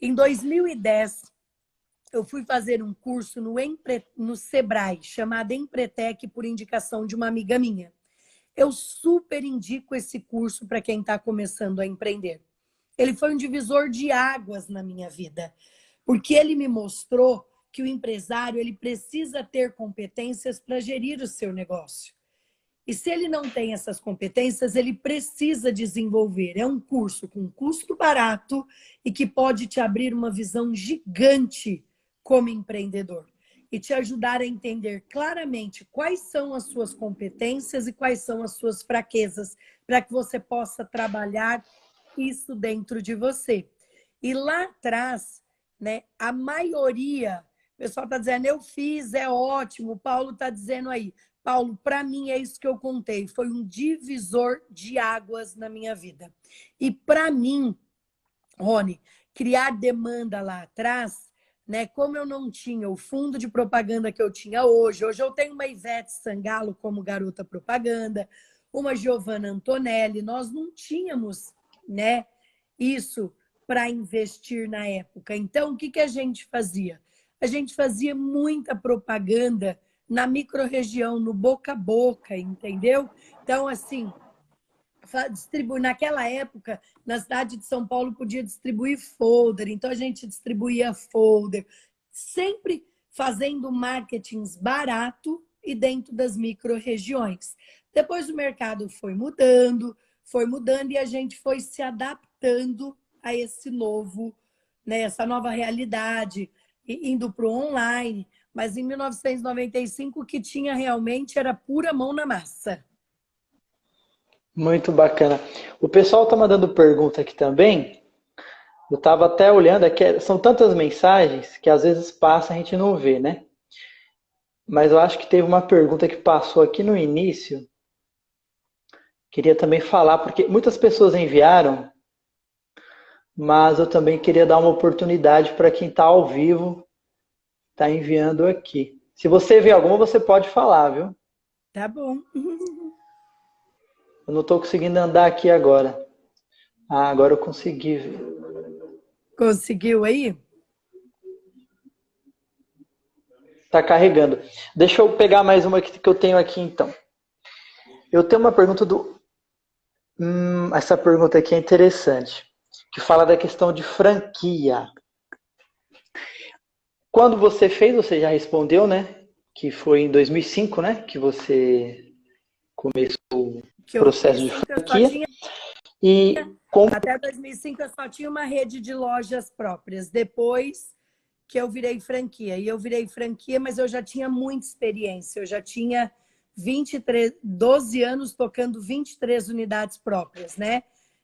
em 2010, eu fui fazer um curso no, Empre... no Sebrae, chamado Empretec, por indicação de uma amiga minha. Eu super indico esse curso para quem está começando a empreender. Ele foi um divisor de águas na minha vida, porque ele me mostrou que o empresário ele precisa ter competências para gerir o seu negócio. E se ele não tem essas competências, ele precisa desenvolver. É um curso com custo barato e que pode te abrir uma visão gigante como empreendedor e te ajudar a entender claramente quais são as suas competências e quais são as suas fraquezas, para que você possa trabalhar isso dentro de você. E lá atrás, né, a maioria, o pessoal está dizendo, eu fiz, é ótimo, o Paulo está dizendo aí, Paulo, para mim é isso que eu contei, foi um divisor de águas na minha vida. E para mim, Rony, criar demanda lá atrás, né? Como eu não tinha o fundo de propaganda que eu tinha hoje, hoje eu tenho uma Ivete Sangalo como garota propaganda, uma Giovanna Antonelli, nós não tínhamos, né, isso para investir na época. Então, o que, que a gente fazia? A gente fazia muita propaganda na microrregião, no boca a boca, entendeu? Então, assim, distribui naquela época, na cidade de São Paulo, podia distribuir folder, então a gente distribuía folder, sempre fazendo marketings barato e dentro das microrregiões. Depois o mercado foi mudando, foi mudando e a gente foi se adaptando a esse novo, né, essa nova realidade, indo para o online mas em 1995 o que tinha realmente era pura mão na massa. Muito bacana. O pessoal está mandando pergunta aqui também. Eu estava até olhando, aqui, são tantas mensagens que às vezes passa a gente não vê, né? Mas eu acho que teve uma pergunta que passou aqui no início. Queria também falar, porque muitas pessoas enviaram, mas eu também queria dar uma oportunidade para quem está ao vivo está enviando aqui. Se você vê alguma, você pode falar, viu? Tá bom. [LAUGHS] Eu não estou conseguindo andar aqui agora. Ah, agora eu consegui ver. Conseguiu aí? Está carregando. Deixa eu pegar mais uma que eu tenho aqui, então. Eu tenho uma pergunta do. Hum, essa pergunta aqui é interessante. Que fala da questão de franquia. Quando você fez, você já respondeu, né? Que foi em 2005, né? Que você começou o processo de franquia. Tinha... E com... Até 2005 eu só tinha uma rede de lojas próprias. Depois que eu virei franquia. E eu virei franquia, mas eu já tinha muita experiência. Eu já tinha 23, 12 anos tocando 23 unidades próprias, né?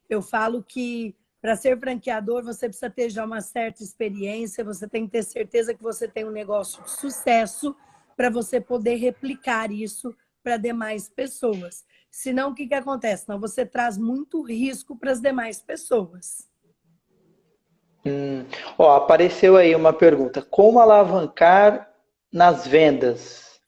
Eu falo que para ser franqueador, você precisa ter já uma certa experiência, você tem que ter certeza que você tem um negócio de sucesso para você poder replicar isso para demais pessoas. Senão, o que, que acontece? Não, você traz muito risco para as demais pessoas. Hum. Ó, apareceu aí uma pergunta: como alavancar nas vendas?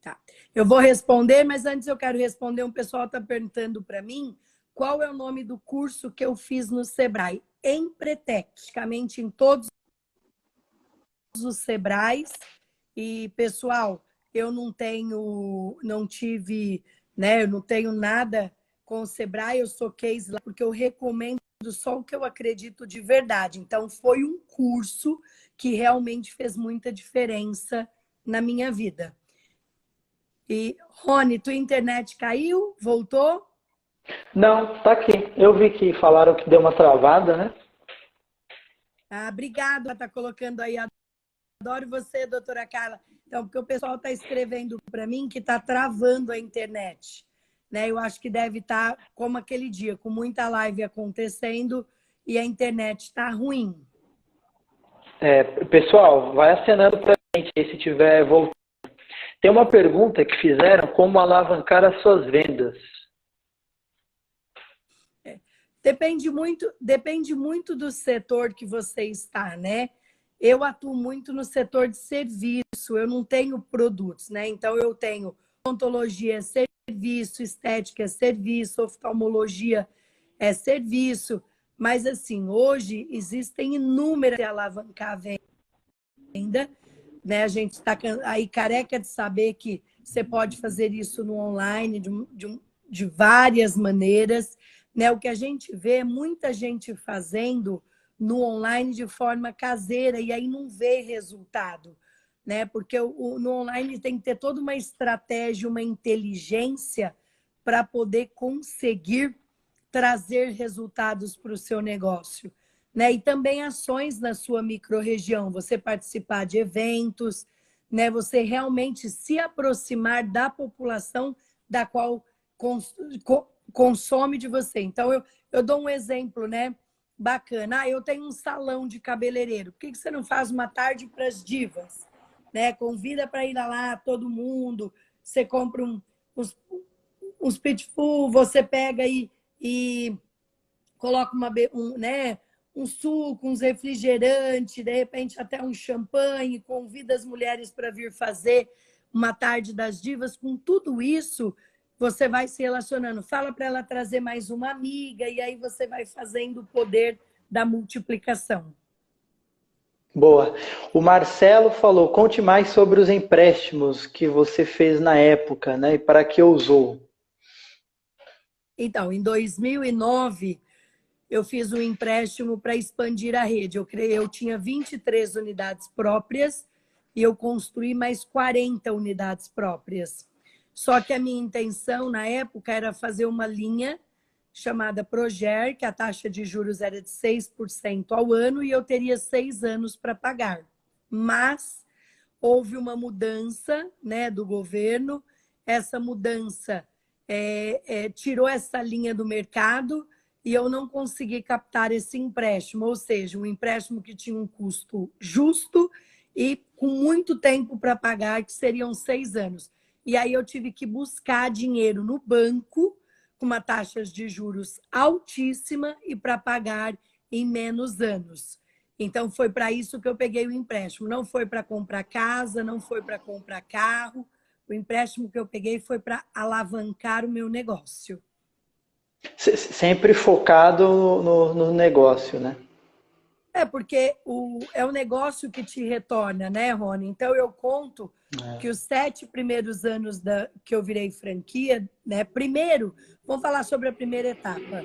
Tá. Eu vou responder, mas antes eu quero responder. Um pessoal está perguntando para mim qual é o nome do curso que eu fiz no Sebrae? Empretec, praticamente em todos os Sebrais. E, pessoal, eu não tenho, não tive, né? Eu não tenho nada com o Sebrae, eu sou case lá, porque eu recomendo só o que eu acredito de verdade. Então, foi um curso que realmente fez muita diferença na minha vida. E, Rony, tua internet caiu? Voltou? Não, tá aqui. Eu vi que falaram que deu uma travada, né? Ah, obrigada, tá colocando aí. Adoro você, doutora Carla. Então, porque o pessoal está escrevendo para mim que está travando a internet. Né? Eu acho que deve estar tá como aquele dia, com muita live acontecendo e a internet está ruim. É, pessoal, vai acenando para a gente aí se tiver voltando. Tem uma pergunta que fizeram, como alavancar as suas vendas? É, depende muito, depende muito do setor que você está, né? Eu atuo muito no setor de serviço, eu não tenho produtos, né? Então eu tenho odontologia é serviço, estética é serviço, oftalmologia é serviço, mas assim, hoje existem inúmeras alavancar a venda né? A gente está aí careca de saber que você pode fazer isso no online de, de, de várias maneiras. Né? O que a gente vê é muita gente fazendo no online de forma caseira e aí não vê resultado. Né? Porque o, no online tem que ter toda uma estratégia, uma inteligência para poder conseguir trazer resultados para o seu negócio né? E também ações na sua microrregião, você participar de eventos, né? Você realmente se aproximar da população da qual cons consome de você. Então eu, eu dou um exemplo, né? Bacana. Ah, eu tenho um salão de cabeleireiro. Por que, que você não faz uma tarde para as divas? Né? Convida para ir lá todo mundo. Você compra um, uns, uns você pega e, e coloca uma, um, né, um suco, uns refrigerantes, de repente até um champanhe, convida as mulheres para vir fazer uma tarde das divas. Com tudo isso, você vai se relacionando. Fala para ela trazer mais uma amiga, e aí você vai fazendo o poder da multiplicação. Boa. O Marcelo falou: conte mais sobre os empréstimos que você fez na época, né? E para que usou? Então, em 2009 eu fiz um empréstimo para expandir a rede. Eu, criei, eu tinha 23 unidades próprias e eu construí mais 40 unidades próprias. Só que a minha intenção na época era fazer uma linha chamada Proger, que a taxa de juros era de 6% ao ano e eu teria seis anos para pagar. Mas houve uma mudança né, do governo, essa mudança é, é, tirou essa linha do mercado e eu não consegui captar esse empréstimo, ou seja, um empréstimo que tinha um custo justo e com muito tempo para pagar, que seriam seis anos. E aí eu tive que buscar dinheiro no banco com uma taxa de juros altíssima e para pagar em menos anos. Então foi para isso que eu peguei o empréstimo. Não foi para comprar casa, não foi para comprar carro. O empréstimo que eu peguei foi para alavancar o meu negócio. Sempre focado no, no, negócio, né? É, porque o, é o negócio que te retorna, né, Rony? Então eu conto é. que os sete primeiros anos da, que eu virei franquia, né? Primeiro, vamos falar sobre a primeira etapa.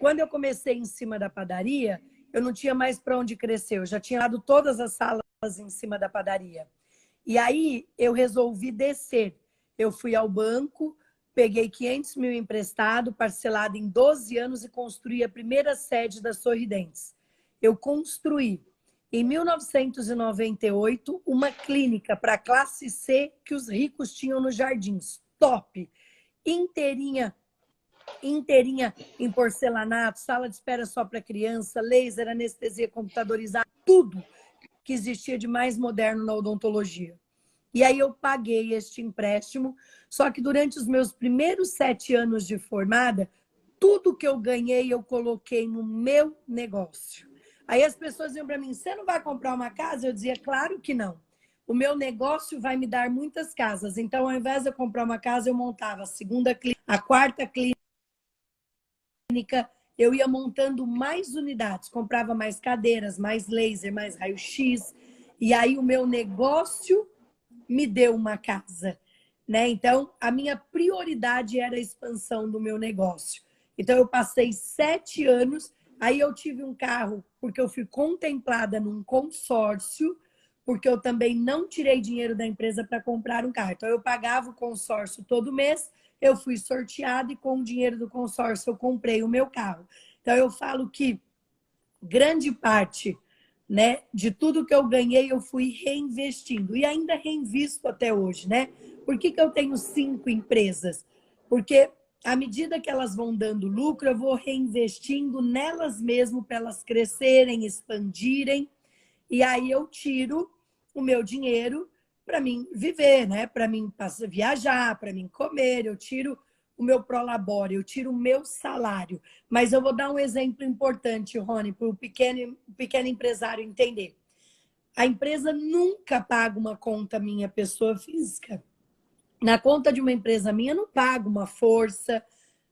Quando eu comecei em cima da padaria, eu não tinha mais para onde crescer. Eu já tinha dado todas as salas em cima da padaria. E aí eu resolvi descer. Eu fui ao banco, peguei 500 mil emprestado, parcelado em 12 anos e construí a primeira sede da Sorridentes. Eu construí, em 1998, uma clínica para classe C que os ricos tinham nos jardins. Top! Inteirinha, inteirinha em porcelanato, sala de espera só para criança, laser, anestesia computadorizada, tudo que existia de mais moderno na odontologia. E aí eu paguei este empréstimo. Só que durante os meus primeiros sete anos de formada, tudo que eu ganhei eu coloquei no meu negócio. Aí as pessoas iam para mim: você não vai comprar uma casa? Eu dizia: claro que não. O meu negócio vai me dar muitas casas. Então, ao invés de eu comprar uma casa, eu montava a segunda clínica, a quarta clínica, eu ia montando mais unidades, comprava mais cadeiras, mais laser, mais raio-x E aí o meu negócio me deu uma casa. Né? Então, a minha prioridade era a expansão do meu negócio. Então, eu passei sete anos, aí eu tive um carro, porque eu fui contemplada num consórcio, porque eu também não tirei dinheiro da empresa para comprar um carro. Então, eu pagava o consórcio todo mês, eu fui sorteada e com o dinheiro do consórcio eu comprei o meu carro. Então, eu falo que grande parte né, de tudo que eu ganhei, eu fui reinvestindo. E ainda reinvisto até hoje, né? Por que, que eu tenho cinco empresas? Porque à medida que elas vão dando lucro, eu vou reinvestindo nelas mesmo para elas crescerem, expandirem. E aí eu tiro o meu dinheiro para mim viver, né? Para mim viajar, para mim comer, eu tiro o meu prolabore, eu tiro o meu salário. Mas eu vou dar um exemplo importante, Rony, para o pequeno, pequeno empresário entender. A empresa nunca paga uma conta minha pessoa física. Na conta de uma empresa minha, eu não pago uma força,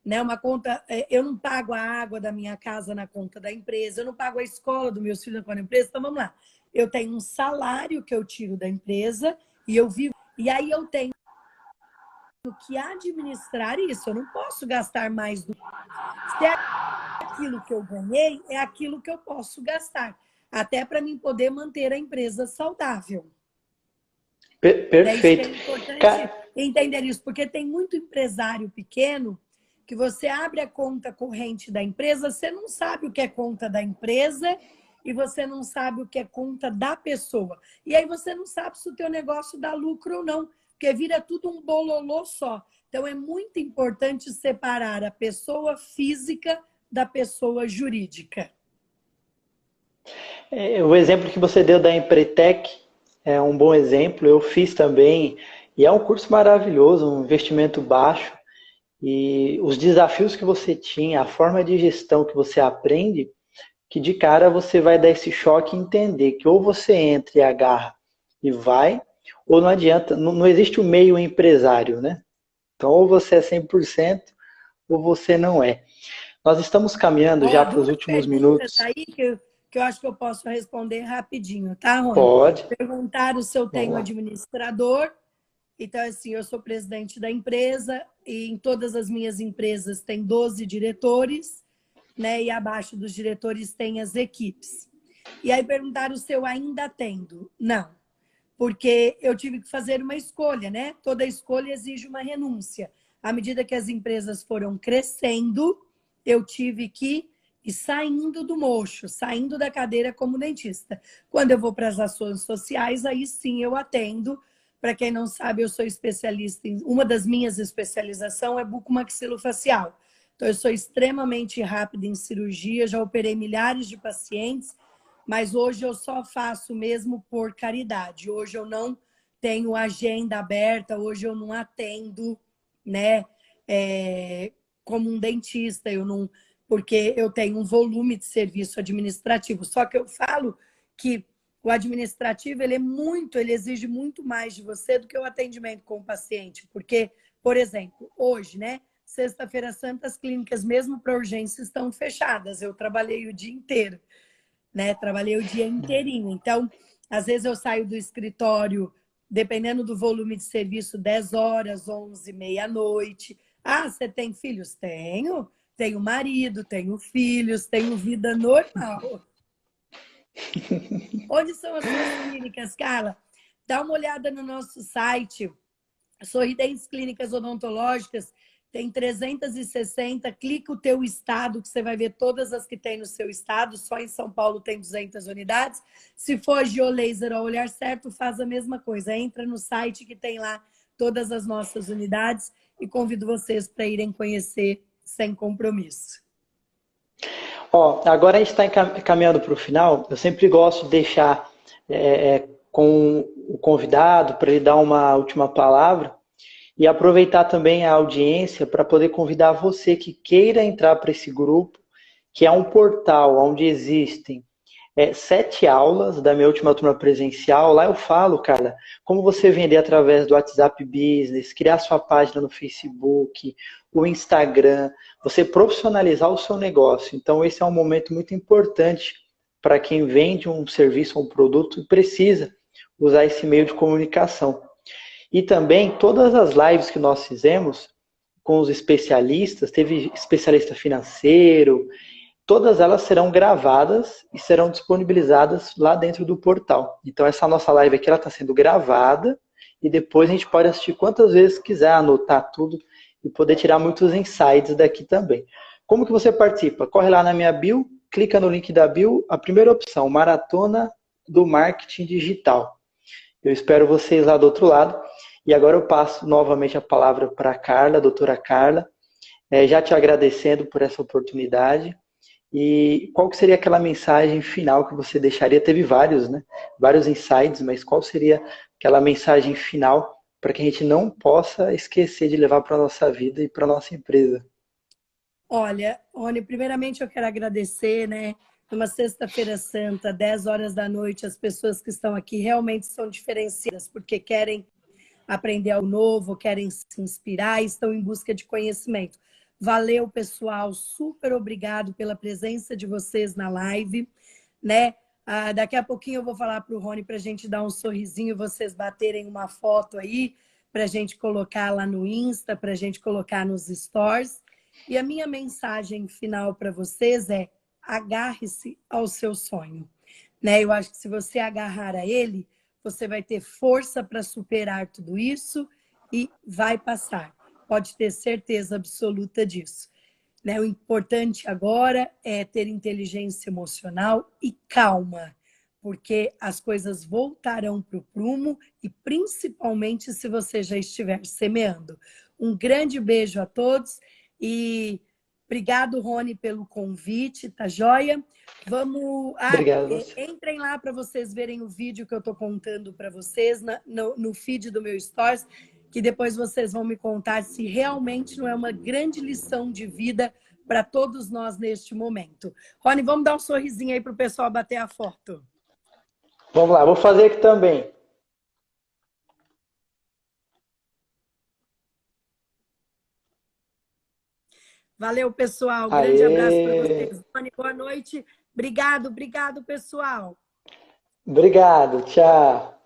né? Uma conta, é, eu não pago a água da minha casa na conta da empresa, eu não pago a escola do meu filho na empresa. Então vamos lá. Eu tenho um salário que eu tiro da empresa e eu vivo. E aí eu tenho que administrar isso. Eu não posso gastar mais do se é aquilo que eu ganhei, é aquilo que eu posso gastar, até para mim poder manter a empresa saudável. Per perfeito. É importante Car... entender isso, porque tem muito empresário pequeno que você abre a conta corrente da empresa, você não sabe o que é conta da empresa e você não sabe o que é conta da pessoa. E aí você não sabe se o teu negócio dá lucro ou não, porque vira tudo um bololô só. Então é muito importante separar a pessoa física da pessoa jurídica. É, o exemplo que você deu da Empretec é um bom exemplo. Eu fiz também e é um curso maravilhoso, um investimento baixo e os desafios que você tinha, a forma de gestão que você aprende, que de cara você vai dar esse choque e entender que ou você entra e agarra e vai, ou não adianta, não, não existe o meio empresário, né? Então, ou você é 100% ou você não é. Nós estamos caminhando já para os últimos minutos. Aí que, eu, que eu acho que eu posso responder rapidinho, tá, Rony? Pode. Perguntaram se eu tenho administrador. Então, assim, eu sou presidente da empresa e em todas as minhas empresas tem 12 diretores, né? E abaixo dos diretores tem as equipes. E aí perguntaram se eu ainda tendo. Não porque eu tive que fazer uma escolha, né? Toda escolha exige uma renúncia. À medida que as empresas foram crescendo, eu tive que ir saindo do mocho, saindo da cadeira como dentista. Quando eu vou para as ações sociais, aí sim eu atendo. Para quem não sabe, eu sou especialista em uma das minhas especializações é bucomaxilofacial. Então eu sou extremamente rápida em cirurgia, já operei milhares de pacientes mas hoje eu só faço mesmo por caridade. Hoje eu não tenho agenda aberta, hoje eu não atendo, né, é, como um dentista, eu não, porque eu tenho um volume de serviço administrativo. Só que eu falo que o administrativo ele é muito, ele exige muito mais de você do que o atendimento com o paciente, porque, por exemplo, hoje, né, sexta-feira santa as clínicas mesmo para urgência estão fechadas. Eu trabalhei o dia inteiro né? Trabalhei o dia inteirinho. Então, às vezes eu saio do escritório, dependendo do volume de serviço, 10 horas, 11, meia-noite. Ah, você tem filhos? Tenho. Tenho marido, tenho filhos, tenho vida normal. Onde são as suas clínicas, Carla? Dá uma olhada no nosso site, Sorridentes Clínicas Odontológicas tem 360, clica o teu estado, que você vai ver todas as que tem no seu estado, só em São Paulo tem 200 unidades. Se for geolaser ao olhar certo, faz a mesma coisa, entra no site que tem lá todas as nossas unidades e convido vocês para irem conhecer sem compromisso. Ó, agora a gente está caminhando para o final, eu sempre gosto de deixar é, é, com o convidado para ele dar uma última palavra, e aproveitar também a audiência para poder convidar você que queira entrar para esse grupo, que é um portal onde existem é, sete aulas da minha última turma presencial. Lá eu falo, cara, como você vender através do WhatsApp Business, criar sua página no Facebook, o Instagram, você profissionalizar o seu negócio. Então, esse é um momento muito importante para quem vende um serviço ou um produto e precisa usar esse meio de comunicação. E também todas as lives que nós fizemos com os especialistas, teve especialista financeiro, todas elas serão gravadas e serão disponibilizadas lá dentro do portal. Então essa nossa live aqui está sendo gravada e depois a gente pode assistir quantas vezes quiser, anotar tudo e poder tirar muitos insights daqui também. Como que você participa? Corre lá na minha bio, clica no link da bio, a primeira opção, Maratona do Marketing Digital. Eu espero vocês lá do outro lado. E agora eu passo novamente a palavra para a Carla, a doutora Carla, é, já te agradecendo por essa oportunidade. E qual que seria aquela mensagem final que você deixaria? Teve vários, né? Vários insights, mas qual seria aquela mensagem final para que a gente não possa esquecer de levar para a nossa vida e para a nossa empresa? Olha, Rony, primeiramente eu quero agradecer, né? Numa sexta-feira santa, 10 horas da noite, as pessoas que estão aqui realmente são diferenciadas, porque querem aprender algo novo, querem se inspirar, estão em busca de conhecimento. Valeu, pessoal. Super obrigado pela presença de vocês na live, né? Ah, daqui a pouquinho eu vou falar para o Rony para a gente dar um sorrisinho, vocês baterem uma foto aí, para a gente colocar lá no Insta, para a gente colocar nos stores. E a minha mensagem final para vocês é: agarre-se ao seu sonho. Né? Eu acho que se você agarrar a ele, você vai ter força para superar tudo isso e vai passar. Pode ter certeza absoluta disso. Né? O importante agora é ter inteligência emocional e calma, porque as coisas voltarão para o prumo e principalmente se você já estiver semeando. Um grande beijo a todos e Obrigado, Rony, pelo convite, tá joia? Vamos. Ah, Obrigado. Entrem lá para vocês verem o vídeo que eu estou contando para vocês na, no, no feed do meu Stories, que depois vocês vão me contar se realmente não é uma grande lição de vida para todos nós neste momento. Rony, vamos dar um sorrisinho aí para o pessoal bater a foto. Vamos lá, vou fazer aqui também. Valeu, pessoal. Grande abraço para vocês. Tony, boa noite. Obrigado, obrigado, pessoal. Obrigado, tchau.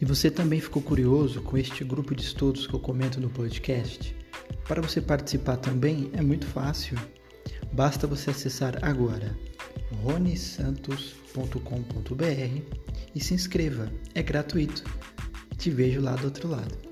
E você também ficou curioso com este grupo de estudos que eu comento no podcast? Para você participar também é muito fácil. Basta você acessar agora ronesantos.com.br e se inscreva, é gratuito. Te vejo lá do outro lado.